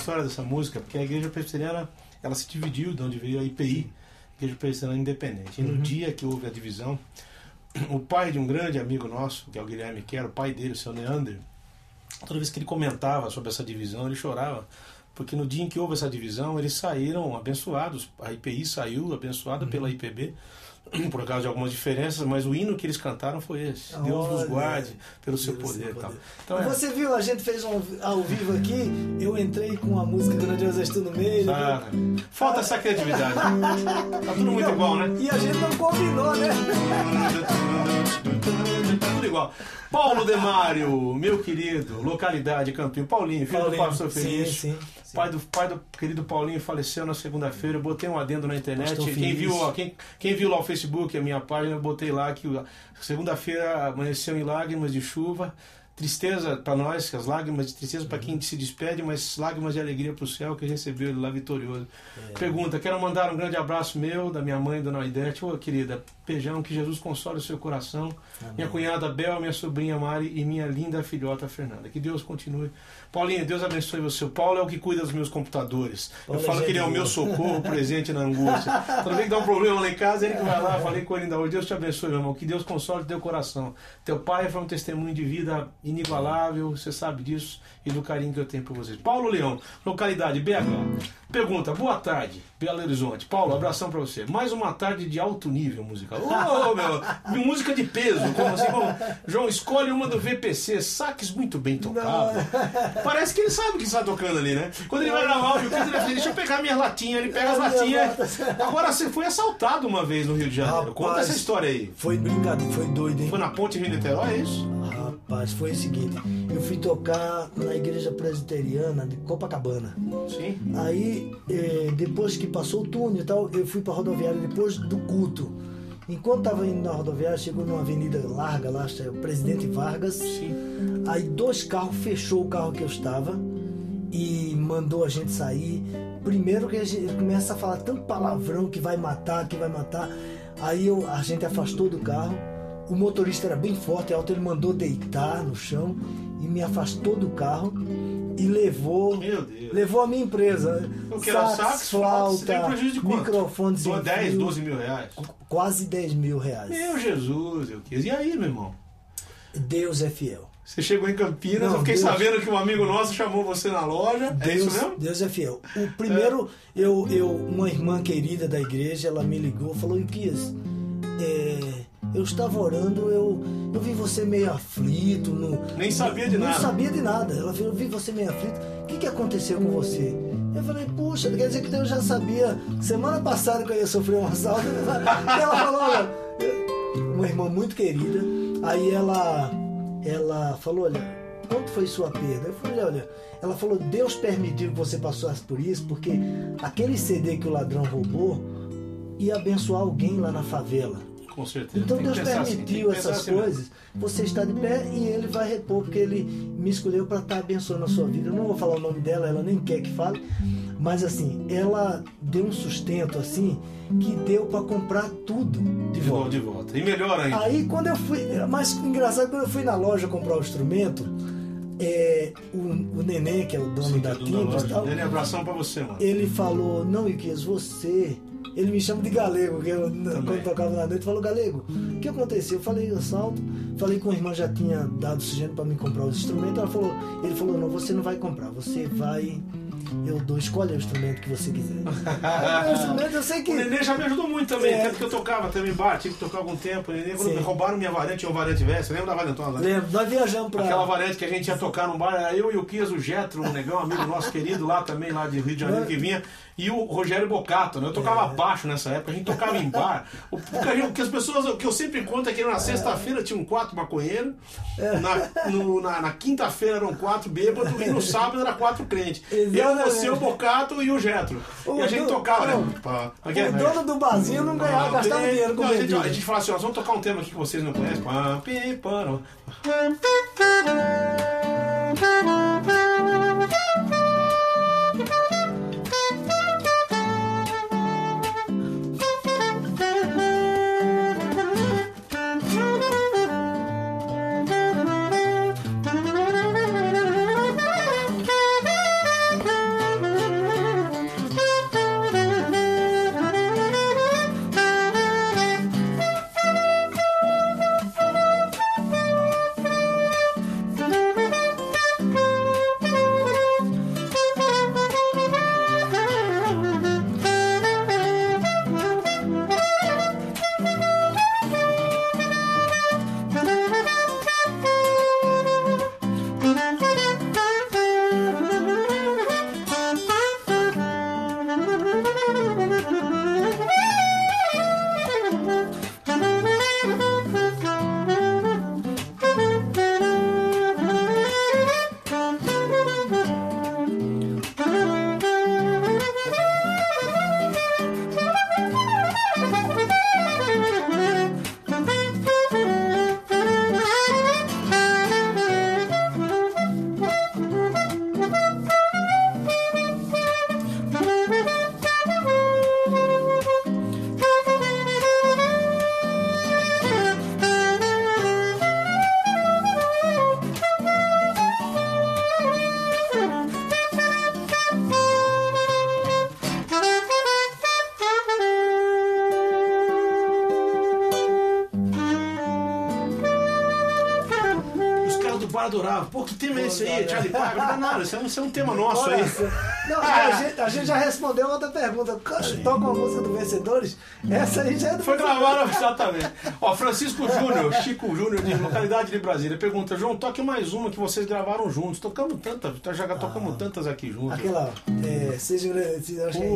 história dessa música, porque a igreja presbiteriana ela se dividiu de onde veio a IPI, Igreja Presbiteriana Independente. E no uhum. dia que houve a divisão, [CLEARS THROAT] o pai de um grande amigo nosso, que é o Guilherme que era o pai dele, o seu Neander, toda vez que ele comentava sobre essa divisão, ele chorava, porque no dia em que houve essa divisão, eles saíram abençoados, a IPI saiu abençoada uhum. pela IPB, [CLEARS THROAT] por causa de algumas diferenças, mas o hino que eles cantaram foi esse. Olha, Deus nos guarde pelo Deus seu poder. Tal. Então, é. Você viu, a gente fez um ao vivo aqui, eu entrei com a música do Deus Estou no meio. Tá. Falta essa criatividade. tá tudo muito igual, né? E a gente não combinou, né? tá tudo igual. Paulo Demário, meu querido, localidade Campinho. Paulinho, filho Paulinho, do pastor Feliz. Sim, sim. Pai do, pai do querido Paulinho faleceu na segunda-feira. Eu botei um adendo na internet. quem viu, quem, quem viu lá o Facebook, a minha página, eu botei lá que segunda-feira amanheceu em lágrimas de chuva. Tristeza para nós, as lágrimas de tristeza para quem se despede, mas lágrimas de alegria para o céu que recebeu ele lá vitorioso. É. Pergunta: quero mandar um grande abraço meu, da minha mãe, Dona Aidete. Ô, querida, beijão, que Jesus console o seu coração. Amém. Minha cunhada Bel, minha sobrinha Mari e minha linda filhota Fernanda. Que Deus continue Paulinho, Deus abençoe você. O Paulo é o que cuida dos meus computadores. Paulo eu falo é que ele é o meu socorro [LAUGHS] presente na angústia. Toda vez que dá um problema lá em casa, ele que vai lá, falei com ele ainda hoje. Deus te abençoe, meu irmão. Que Deus console teu coração. Teu pai foi um testemunho de vida inigualável, você sabe disso, e do carinho que eu tenho por vocês. Paulo Leão, localidade BH. Pergunta, boa tarde, Belo Horizonte. Paulo, abração pra você. Mais uma tarde de alto nível musical. Ô, oh, meu, música de peso. Como assim? Como... João, escolhe uma do VPC, saques muito bem tocados. Parece que ele sabe o que está tocando ali, né? Quando ele vai gravar o ele vai dizer, deixa eu pegar minhas latinhas, ele pega as latinhas. Agora, você foi assaltado uma vez no Rio de Janeiro. Rapaz, Conta essa história aí. Foi brincadeira, foi doido, hein? Foi na ponte Rio-Niterói, é isso? Rapaz, foi o seguinte eu fui tocar na igreja presbiteriana de Copacabana. Sim. Aí, eh, depois que passou o túnel e tal, eu fui pra rodoviária depois do culto. Enquanto tava indo na rodoviária, chegou numa avenida larga lá, é o Presidente Vargas. Sim. Aí dois carros fechou o carro que eu estava e mandou a gente sair. Primeiro que a gente começa a falar tanto palavrão que vai matar, que vai matar. Aí eu- a gente afastou do carro. O motorista era bem forte, alto, ele mandou deitar no chão e me afastou do carro e levou Meu Deus. levou a minha empresa. O que era sax, flauta, microfones sem 10, fio, 12 mil reais. quase 10 mil reais. Meu Jesus, eu quis. E aí, meu irmão? Deus é fiel. Você chegou em Campinas, Não, eu fiquei Deus- sabendo que um amigo nosso chamou você na loja. é Deus, isso mesmo? Deus é fiel. O primeiro, eu, eu, uma irmã querida da igreja, ela me ligou, falou, Iquias, é, eu estava orando, eu, eu vi você meio aflito. No, Nem sabia de não nada. sabia de nada. Ela falou, eu vi você meio aflito. O que, que aconteceu com você? Eu falei, puxa, quer dizer que eu já sabia semana passada que eu ia sofrer um assalto. [LAUGHS] ela falou, olha, uma irmã muito querida. Aí ela, ela falou, olha, quanto foi sua perda? Eu falei, olha, ela falou, Deus permitiu que você passasse por isso, porque aquele CD que o ladrão roubou ia abençoar alguém lá na favela. Com certeza. Então Deus assim, permitiu pensar essas assim mesmo. coisas. Você está de pé e Ele vai repor, porque Ele me escolheu para estar abençoando a sua vida. Eu não vou falar o nome dela, ela nem quer que fale, mas assim, ela deu um sustento assim que deu para comprar tudo de De volta, de volta. E melhor ainda. Aí quando eu fui, mais engraçado quando eu fui na loja comprar o instrumento, é, o, o neném que é o dono Sim, da é Timbres Dele, abração pra você, mano. ele falou, não, Iquias, você. Ele me chama de galego, porque eu, quando tocava na noite, falou, galego, o que aconteceu? Eu falei, assalto. Falei que a irmã já tinha dado oxigênio para me comprar os instrumentos. Ela falou, ele falou, não, você não vai comprar, você vai. Eu dou, escolhe o instrumento que você quiser. [LAUGHS] O instrumento eu sei que. O Nenê já me ajudou muito também, É. tanto que eu tocava também em bar, tive que tocar algum tempo. Nenê, quando roubaram minha variante, tinha um variante velho, você lembra da variantona? né? Lembro, nós viajamos pra. Aquela variante que a gente ia tocar num bar, eu e o Kias, o Getro, um negão, amigo nosso querido lá também, lá de Rio de Janeiro, que vinha, e o Rogério Bocato, né? Eu tocava É. baixo nessa época, a gente tocava em bar. O, o, que as pessoas, o que eu sempre conto é que na sexta-feira tinham quatro maconheiros, na, no- na, na quinta-feira eram quatro bêbados, e no sábado era quatro crentes. Eu, você, o Bocato e o Getro. O E a gente do- tocava, não, né? Pá, O dono do barzinho não ganhava, gastava dinheiro com não, a, gente, a gente fala assim, ó, vamos tocar um tema aqui que vocês não conhecem. Pá, adoravam. Pô, que tema é esse aí? Charlie Parker? Não, não, isso é um, isso é um tema nosso aí. Não, a, gente, a gente já respondeu outra pergunta. Toca a música do Vencedores? Essa aí já é do Foi gravado exatamente. Ó, Francisco Júnior, Chico Júnior, de localidade de Brasília, pergunta: João, toque mais uma que vocês gravaram juntos. Tocamos tantas, já tocamos tantas aqui juntos. Aquela, é, seja, se- acho que é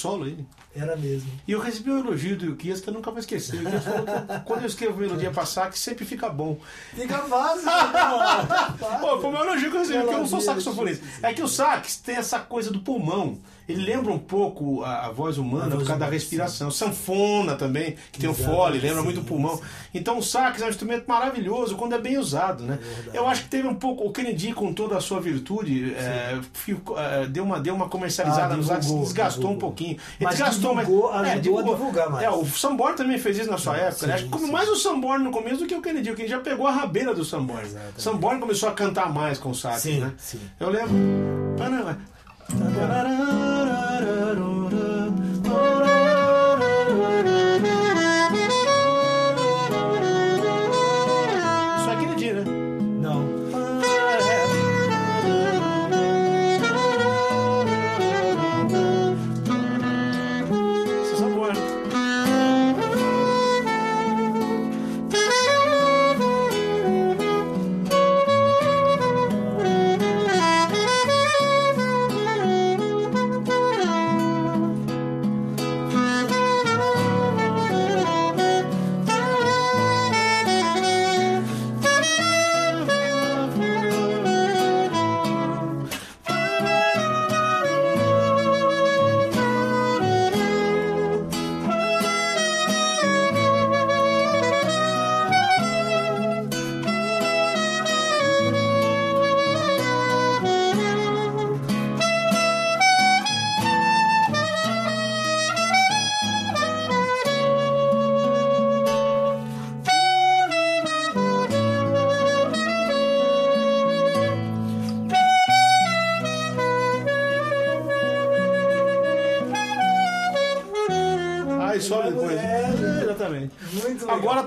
solo aí. Era mesmo. E eu recebi um elogio do Yukias que eu nunca vou esquecer. O Yukias falou que [LAUGHS] quando eu escrevo melodia pra sax, sempre fica bom. Fica fácil. né? Pô, foi um elogio que eu recebi, porque eu não sou saxofonista. É que o sax tem essa coisa do pulmão. Ele lembra um pouco a, a voz humana A voz por causa da respiração. Sanfona também, que tem o Exato, fole, lembra sim, muito o pulmão. sim. Então o sax é um instrumento maravilhoso quando é bem usado, né? verdade. eu acho que teve um pouco. O Kennedy, com toda a sua virtude, é, ficou- é, deu, uma, deu uma comercializada Ah, no sax, divulgou, desgastou um divulgou. pouquinho. Ele Mas desgastou, divulgou, mas. ajudou a divulgar mais. É, o Samborn também fez isso na sua época, né? Acho que sim. mais o Samborn no começo do que o Kennedy. O Kennedy já pegou a rabeira do Samborn. Exatamente. Começou a cantar mais com o sax, Sim, né? sim. Eu lembro. Panamá. Isso é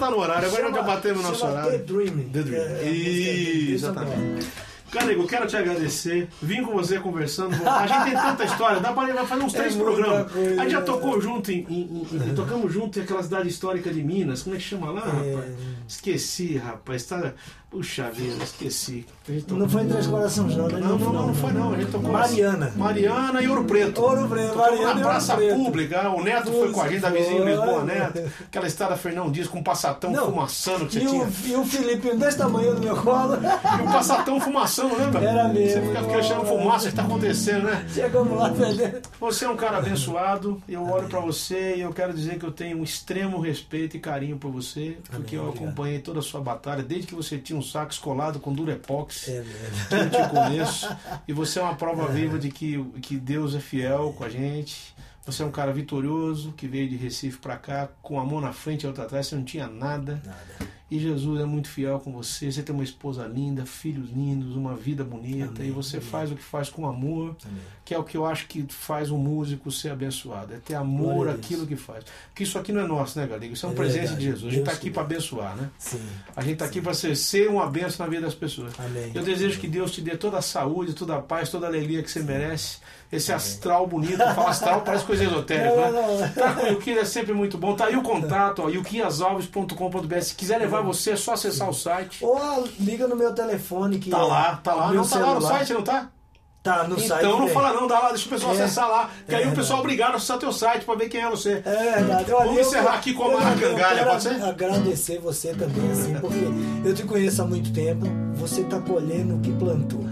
tá no horário, agora já batemos no nosso horário. The Dream. The Dream. É, é Jason exatamente. Eu quero te agradecer. Vim com você conversando. A gente tem tanta história, dá pra vai fazer uns É três muita programas. coisa, a gente já tocou junto em, em- em- em- tocamos junto em aquela cidade histórica de Minas. Como é que chama lá, É. rapaz? Esqueci, rapaz. Tá... Puxa vida, esqueci. Tocou- Não foi em Três Corações, não, né? Não, não, não, não foi não. A gente tocou Mariana. Mariana e Ouro Preto. Ouro Preto, Mariana na Praça. Pública. O Neto foi com a gente, da vizinha. Lisboa Neto. Aquela estrada Fernão Dias com um passatão Não. fumaçando que você E tinha. o, e o Felipe desse tamanho no meu colo. E um passatão fumaçando, lembra? Era mesmo. Você fica queixando fumaça, o que tá acontecendo, né? Chegamos lá, perdendo. Você é um cara abençoado, eu olho pra você e eu quero dizer que eu tenho um extremo respeito e carinho por você, porque eu obrigado. acompanhei toda a sua batalha, desde que você tinha um saco colado com Durepox, É que eu te conheço, e você é uma prova viva de que, que Deus é fiel com a gente. Você é um cara vitorioso que veio de Recife pra cá com a mão na frente e a outra atrás, você não tinha nada. Nada. E Jesus é muito fiel com você. Você tem uma esposa linda, filhos lindos, uma vida bonita. Amém, e você amém. faz o que faz com amor, Amém. que é o que eu acho que faz um músico ser abençoado. É ter amor Glória a Deus. àquilo que faz. Porque isso aqui não é nosso, né, Galigo? Isso é um É presente verdade. de Jesus. A gente está aqui para abençoar, né? Sim. A gente está aqui para ser, ser uma benção na vida das pessoas. Eu desejo que Deus te dê toda a saúde, toda a paz, toda a alegria que você merece. Esse astral bonito, fala astral, parece coisa esotérica, Não, né? não, não. Tá com o Yuki é sempre muito bom. Tá aí o contato, ó, yukiasalves.com.br. Se quiser levar você, é só acessar o site. Ou ah, liga no meu telefone que Tá lá, tá lá. Não tá lá no celular. site, não tá? Tá no então site. não tem. fala não, dá lá, deixa o pessoal É. acessar lá. Que É aí o pessoal é obrigado a acessar teu site pra ver quem é você. É verdade. Olha, Vamos eu- encerrar aqui com a eu- Maracangalha, eu pode ser? agradecer você também, assim, porque eu te conheço há muito tempo. Você tá colhendo o que plantou.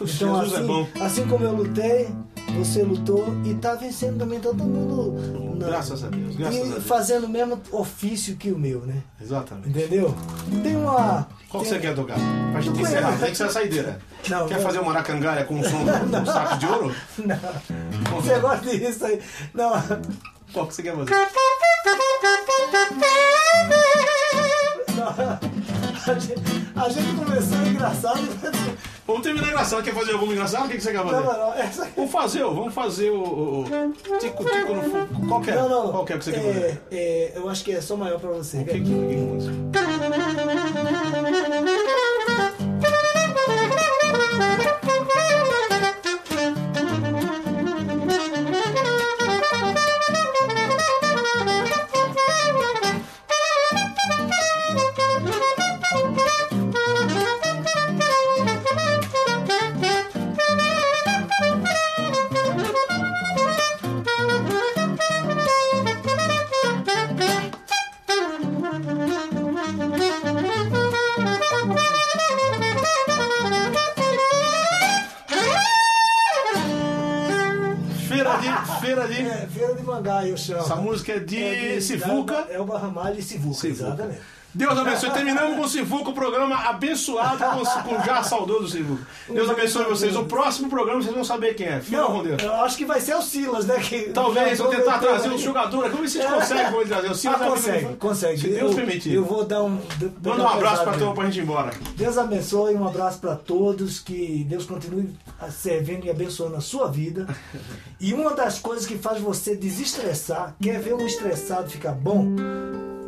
Então, Jesus é assim, bom. assim como eu lutei, você lutou e tá vencendo também todo mundo. na- Graças a Deus, graças e a Deus. fazendo o mesmo ofício que o meu, né? Exatamente. Entendeu? Tem uma. Qual que tem- você quer tocar? Pra gente encerrar, tem que ser a saideira. Não, quer não. fazer uma maracangalha com um som [LAUGHS] de um saco de ouro? Não. Você gosta disso aí? Não. Qual que você quer fazer? não. A gente, a gente começou engraçado. Vamos terminar engraçado. Quer fazer alguma engraçada? O que que você quer fazer? Não, não, não. Essa. Vamos fazer, ó, vamos fazer o. o, o tico-tico no fogo. Qual que é? Não, não. Qual que é que você quer fazer? é, é, eu acho que é só maior pra você. O que que, que música? Feira Essa música é de Sivuca. É o Barramalho e Sivuca, Sivuca. exatamente. Deus abençoe. Terminamos com o Sivuca, o programa abençoado com, com já saudoso Sivuca. Deus abençoe vocês. O próximo programa vocês vão saber quem é. Fica com Deus. eu acho que vai ser o Silas, né? Que, Talvez, vou tentar trazer um aí. jogador aqui. Vamos ver se a gente consegue vou trazer o Ah, Silas. consegue, consegue. Se Deus eu, permitir. Eu vou dar um. Manda um abraço pra, tua, pra gente ir embora. Deus abençoe, um abraço para todos, que Deus continue servindo e abençoando a sua vida. E uma das coisas que faz você desestressar, quer ver um estressado ficar bom?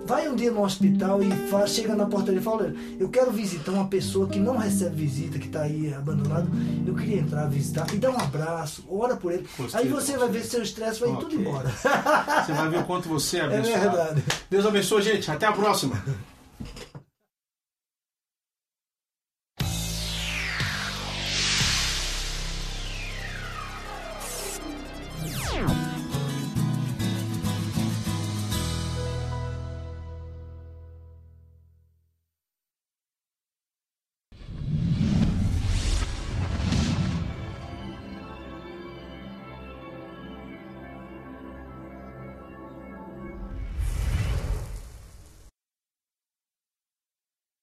Vai um dia no hospital e chega na portaria e fala, olha, eu quero visitar uma pessoa que não recebe visita, que está aí abandonado. Eu queria entrar visitar e dar um abraço, ora por ele. Gostei aí você vai ver seu estresse vai Ok. tudo embora. Você vai ver o quanto você é [LAUGHS] É abençoado. verdade. Deus abençoe, gente. Até a próxima.